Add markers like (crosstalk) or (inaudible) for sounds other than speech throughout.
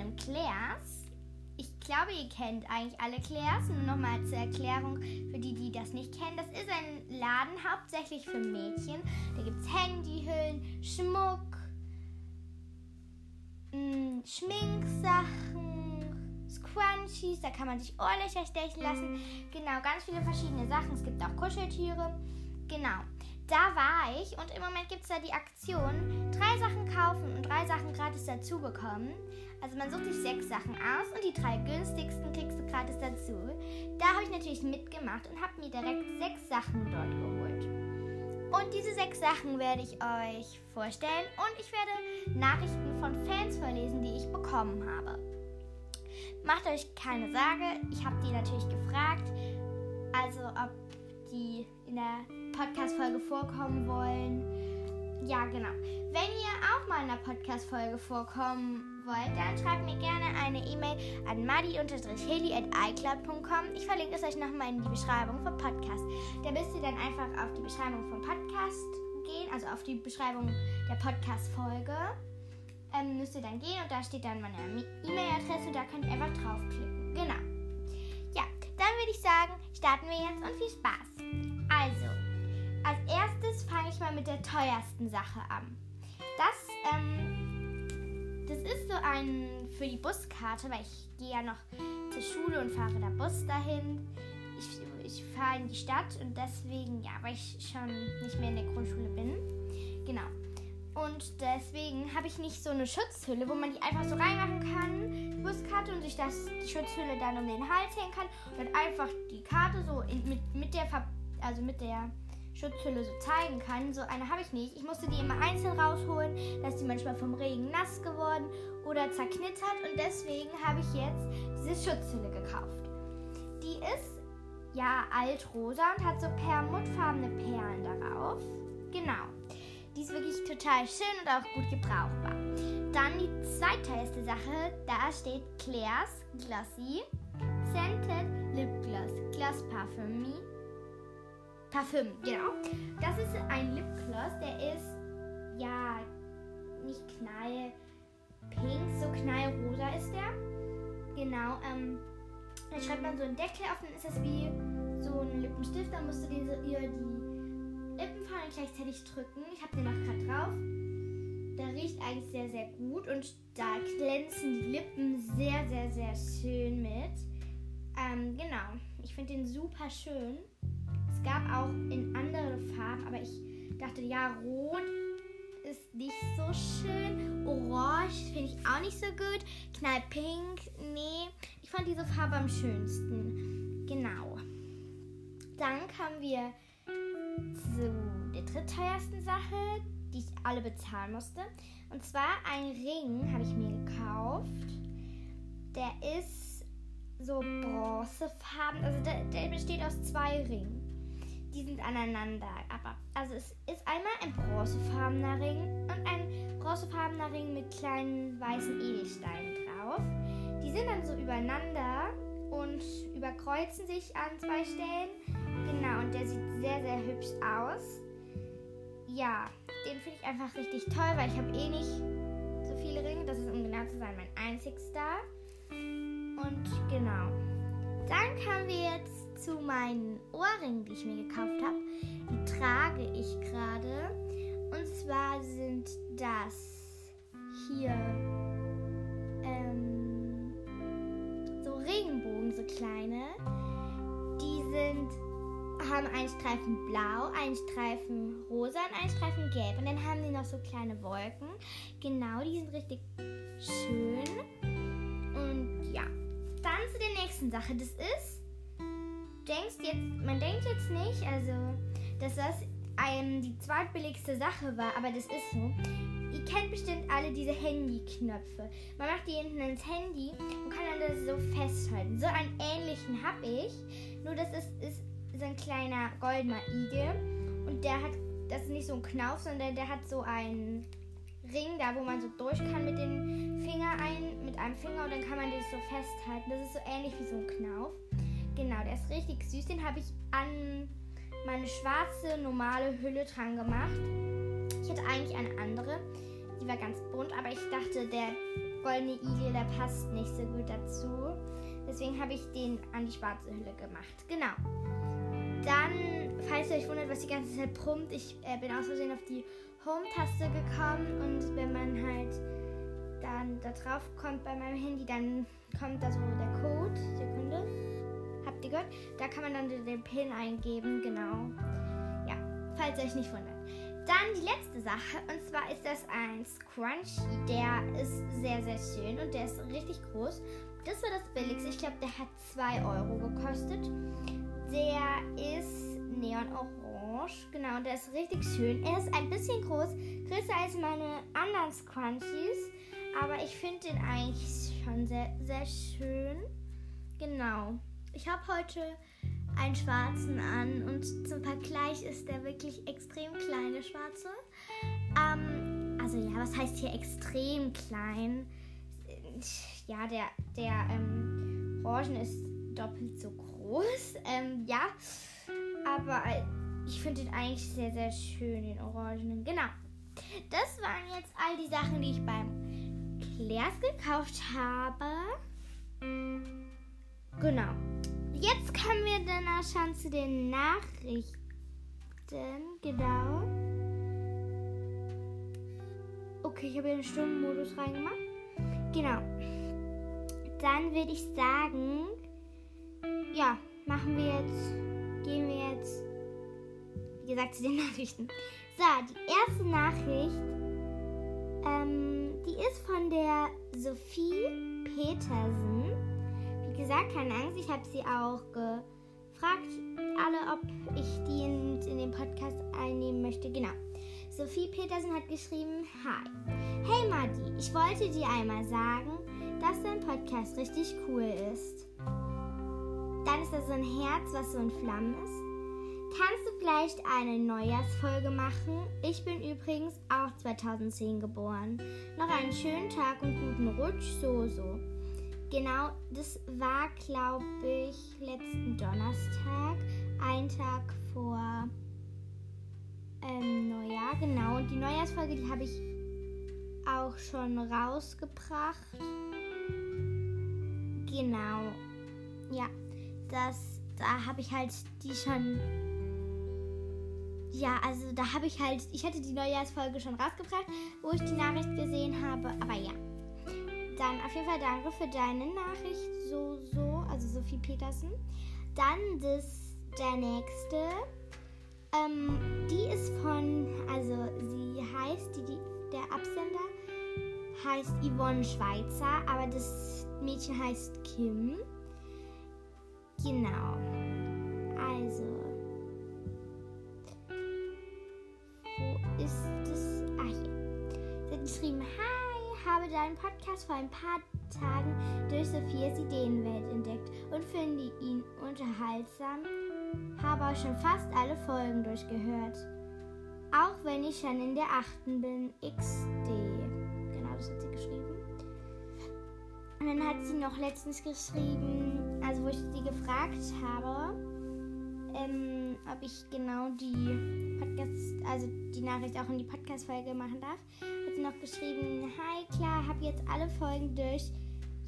im Claire's. Ich glaube, ihr kennt eigentlich alle Claire's. Nur nochmal zur Erklärung für die, die das nicht kennen. Das ist ein Laden hauptsächlich für Mädchen. Da gibt es Handyhüllen, Schmuck, mh, Schminksachen, Scrunchies. Da kann man sich Ohrlöcher stechen lassen. Genau, ganz viele verschiedene Sachen. Es gibt auch Kuscheltiere. Genau da war ich und im Moment gibt es da die Aktion, drei Sachen kaufen und drei Sachen gratis dazu bekommen. Also man sucht sich sechs Sachen aus und die drei günstigsten kriegst du gratis dazu. Da habe ich natürlich mitgemacht und habe mir direkt sechs Sachen dort geholt. Und diese sechs Sachen werde ich euch vorstellen und ich werde Nachrichten von Fans vorlesen, die ich bekommen habe. Macht euch keine Sorge, ich habe die natürlich gefragt, also ob die in der Podcast-Folge vorkommen wollen. Ja, genau. Wenn ihr auch mal in einer Podcast-Folge vorkommen wollt, dann schreibt mir gerne eine E-Mail an madi-heli.icloud.com. Ich verlinke es euch nochmal in die Beschreibung vom Podcast. Da müsst ihr dann einfach auf die Beschreibung vom Podcast gehen, also auf die Beschreibung der Podcast-Folge. Ähm, müsst ihr dann gehen und da steht dann meine E-Mail-Adresse da könnt ihr einfach draufklicken. Genau. Ja, dann würde ich sagen, starten wir jetzt und viel Spaß. Also, als erstes fange ich mal mit der teuersten Sache an. Das, ähm, das ist so ein für die Buskarte, weil ich gehe ja noch zur Schule und fahre da Bus dahin. Ich, ich fahre in die Stadt und deswegen, ja, weil ich schon nicht mehr in der Grundschule bin. Genau. Und deswegen habe ich nicht so eine Schutzhülle, wo man die einfach so reinmachen kann, die Buskarte, und sich das, die Schutzhülle dann um den Hals hängen kann und einfach die Karte so in, mit, mit der, also mit der Schutzhülle so zeigen kann. So eine habe ich nicht. Ich musste die immer einzeln rausholen. Da ist die manchmal vom Regen nass geworden oder zerknittert. Und deswegen habe ich jetzt diese Schutzhülle gekauft. Die ist ja altrosa und hat so perlmuttfarbene Perlen darauf. Genau. Die ist wirklich total schön und auch gut gebrauchbar. Dann die zweiteuerste Sache. Da steht Claire's Glossy Scented Lip Gloss. Gloss Parfumie Parfüm, genau. Das ist ein Lipgloss, der ist ja nicht knallpink, so knallrosa ist der. Genau, ähm, dann schreibt man so einen Deckel auf, dann ist das wie so ein Lippenstift, dann musst du dir so ihr die Lippenfallen gleichzeitig drücken. Ich habe den noch gerade drauf. Der riecht eigentlich sehr, sehr gut und da glänzen die Lippen sehr, sehr, sehr schön mit. Ähm, genau, ich finde den super schön gab auch in andere Farben, aber ich dachte, ja, rot ist nicht so schön. Orange finde ich auch nicht so gut. Knallpink, nee. Ich fand diese Farbe am schönsten. Genau. Dann kommen wir zu der drittteuersten Sache, die ich alle bezahlen musste. Und zwar ein Ring habe ich mir gekauft. Der ist so bronzefarben. Also der, der besteht aus zwei Ringen die sind aneinander. Aber also es ist einmal ein bronzefarbener Ring und ein bronzefarbener Ring mit kleinen weißen Edelsteinen drauf. Die sind dann so übereinander und überkreuzen sich an zwei Stellen. Genau, und der sieht sehr, sehr hübsch aus. Ja, den finde ich einfach richtig toll, weil ich habe eh nicht so viele Ringe. Das ist, um genau zu sein, mein einzigster. Und genau. Dann kamen wir jetzt zu meinen Ohrringen, die ich mir gekauft habe. Die trage ich gerade. Und zwar sind das hier ähm, so Regenbogen, so kleine. Die sind haben einen Streifen blau, einen Streifen rosa und einen Streifen gelb. Und dann haben die noch so kleine Wolken. Genau, die sind richtig schön. Und ja, dann zu der nächsten Sache. Das ist denkst jetzt, man denkt jetzt nicht, also, dass das ähm, die zweitbilligste Sache war, aber das ist so. Ihr kennt bestimmt alle diese Handyknöpfe. Man macht die hinten ins Handy und kann dann das so festhalten. So einen ähnlichen habe ich, nur das ist, ist so ein kleiner goldener Igel und der hat, das ist nicht so ein Knauf, sondern der hat so einen Ring da, wo man so durch kann mit dem Finger ein, mit einem Finger und dann kann man das so festhalten. Das ist so ähnlich wie so ein Knauf. Genau, der ist richtig süß. Den habe ich an meine schwarze normale Hülle dran gemacht. Ich hätte eigentlich eine andere. Die war ganz bunt, aber ich dachte, der goldene Igel, der passt nicht so gut dazu. Deswegen habe ich den an die schwarze Hülle gemacht. Genau. Dann, falls ihr euch wundert, was die ganze Zeit brummt, ich äh, bin aus Versehen auf die Home-Taste gekommen und wenn man halt dann da drauf kommt bei meinem Handy, dann kommt da so der Code. Sekunde. Gehört? Da kann man dann den PIN eingeben, genau. Ja, falls ihr euch nicht wundert. Dann die letzte Sache, und zwar ist das ein Scrunchie. Der ist sehr, sehr schön und der ist richtig groß. Das war das billigste. Ich glaube, der hat 2 Euro gekostet. Der ist neon-orange. Genau, der ist richtig schön. Er ist ein bisschen groß, größer als meine anderen Scrunchies. Aber ich finde den eigentlich schon sehr, sehr schön. Genau. Ich habe heute einen schwarzen an und zum Vergleich ist der wirklich extrem kleine schwarze. Ähm, also ja, was heißt hier extrem klein? Ja, der, der ähm, Orangen ist doppelt so groß. (laughs) Ähm, ja, aber ich finde den eigentlich sehr, sehr schön, den Orangenen. Genau. Das waren jetzt all die Sachen, die ich beim Claire's gekauft habe. Genau. Jetzt kommen wir dann auch schon zu den Nachrichten. Genau. Okay, ich habe hier den Stundenmodus reingemacht. Genau. Dann würde ich sagen, ja, machen wir jetzt, gehen wir jetzt, wie gesagt, zu den (laughs) Nachrichten. So, die erste Nachricht, ähm, die ist von der Sophie Petersen. Gesagt, keine Angst, ich habe sie auch gefragt, alle, ob ich die in, in den Podcast einnehmen möchte. Genau. Sophie Petersen hat geschrieben, Hi. Hey Madi, ich wollte dir einmal sagen, dass dein Podcast richtig cool ist. Dann ist da so ein Herz, was so in Flammen ist. Kannst du vielleicht eine Neujahrsfolge machen? Ich bin übrigens auch 2010 geboren. Noch einen schönen Tag und guten Rutsch, so, so. Genau, das war, glaube ich, letzten Donnerstag, ein Tag vor ähm, Neujahr, genau. Und die Neujahrsfolge, die habe ich auch schon rausgebracht. Genau. Ja, das, da habe ich halt die schon. Ja, also da habe ich halt, ich hatte die Neujahrsfolge schon rausgebracht, wo ich die Nachricht gesehen habe, aber ja. Dann auf jeden Fall danke für deine Nachricht, so, so, also Sophie Petersen. Dann das, der nächste. Ähm, die ist von, also sie heißt, die, die, der Absender heißt Yvonne Schweizer, aber das Mädchen heißt Kim. Genau. Also. Wo ist das? Ah, hier. Sie hat geschrieben, hi, habe deinen Podcast vor ein paar Tagen durch Sophias Ideenwelt entdeckt und finde ihn unterhaltsam. Habe auch schon fast alle Folgen durchgehört. Auch wenn ich schon in der achten bin, XD. Genau, das hat sie geschrieben. Und dann hat sie noch letztens geschrieben, also wo ich sie gefragt habe, ähm, ob ich genau die Podcast, also die Nachricht auch in die Podcast-Folge machen darf, hat noch geschrieben, hi, klar, hab jetzt alle Folgen durch.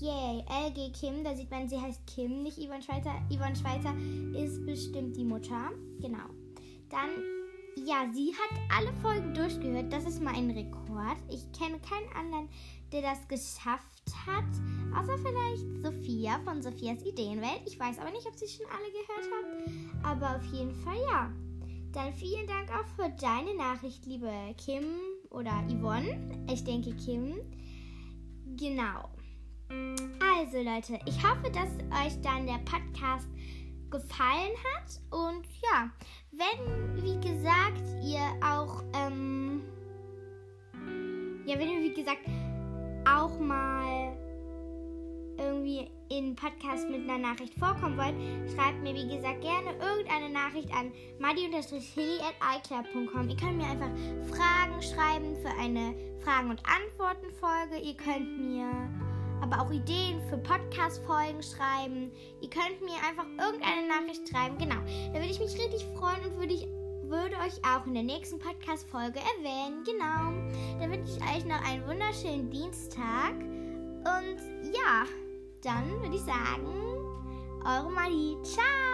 Yay, LG Kim, da sieht man, sie heißt Kim, nicht Yvonne Schweizer. Yvonne Schweizer ist bestimmt die Mutter. Genau. Dann, ja, sie hat alle Folgen durchgehört. Das ist mal ein Rekord. Ich kenne keinen anderen, der das geschafft hat. Außer vielleicht Sophia von Sophias Ideenwelt. Ich weiß aber nicht, ob sie schon alle gehört hat. Aber auf jeden Fall ja. Dann vielen Dank auch für deine Nachricht, liebe Kim oder Yvonne. Ich denke Kim. Genau. Also Leute, ich hoffe, dass euch dann der Podcast gefallen hat. Und ja, wenn, wie gesagt, ihr auch, ähm, ja, wenn ihr, wie gesagt, auch mal in Podcast mit einer Nachricht vorkommen wollt, schreibt mir, wie gesagt, gerne irgendeine Nachricht an madi-hilly.icloud.com. Ihr könnt mir einfach Fragen schreiben für eine Fragen- und Antworten-Folge. Ihr könnt mir aber auch Ideen für Podcast-Folgen schreiben. Ihr könnt mir einfach irgendeine Nachricht schreiben. Genau. Da würde ich mich richtig freuen und würde ich würde euch auch in der nächsten Podcast-Folge erwähnen. Genau. Dann wünsche ich euch noch einen wunderschönen Dienstag. Und ja, dann würde ich sagen, eure Marie. Ciao!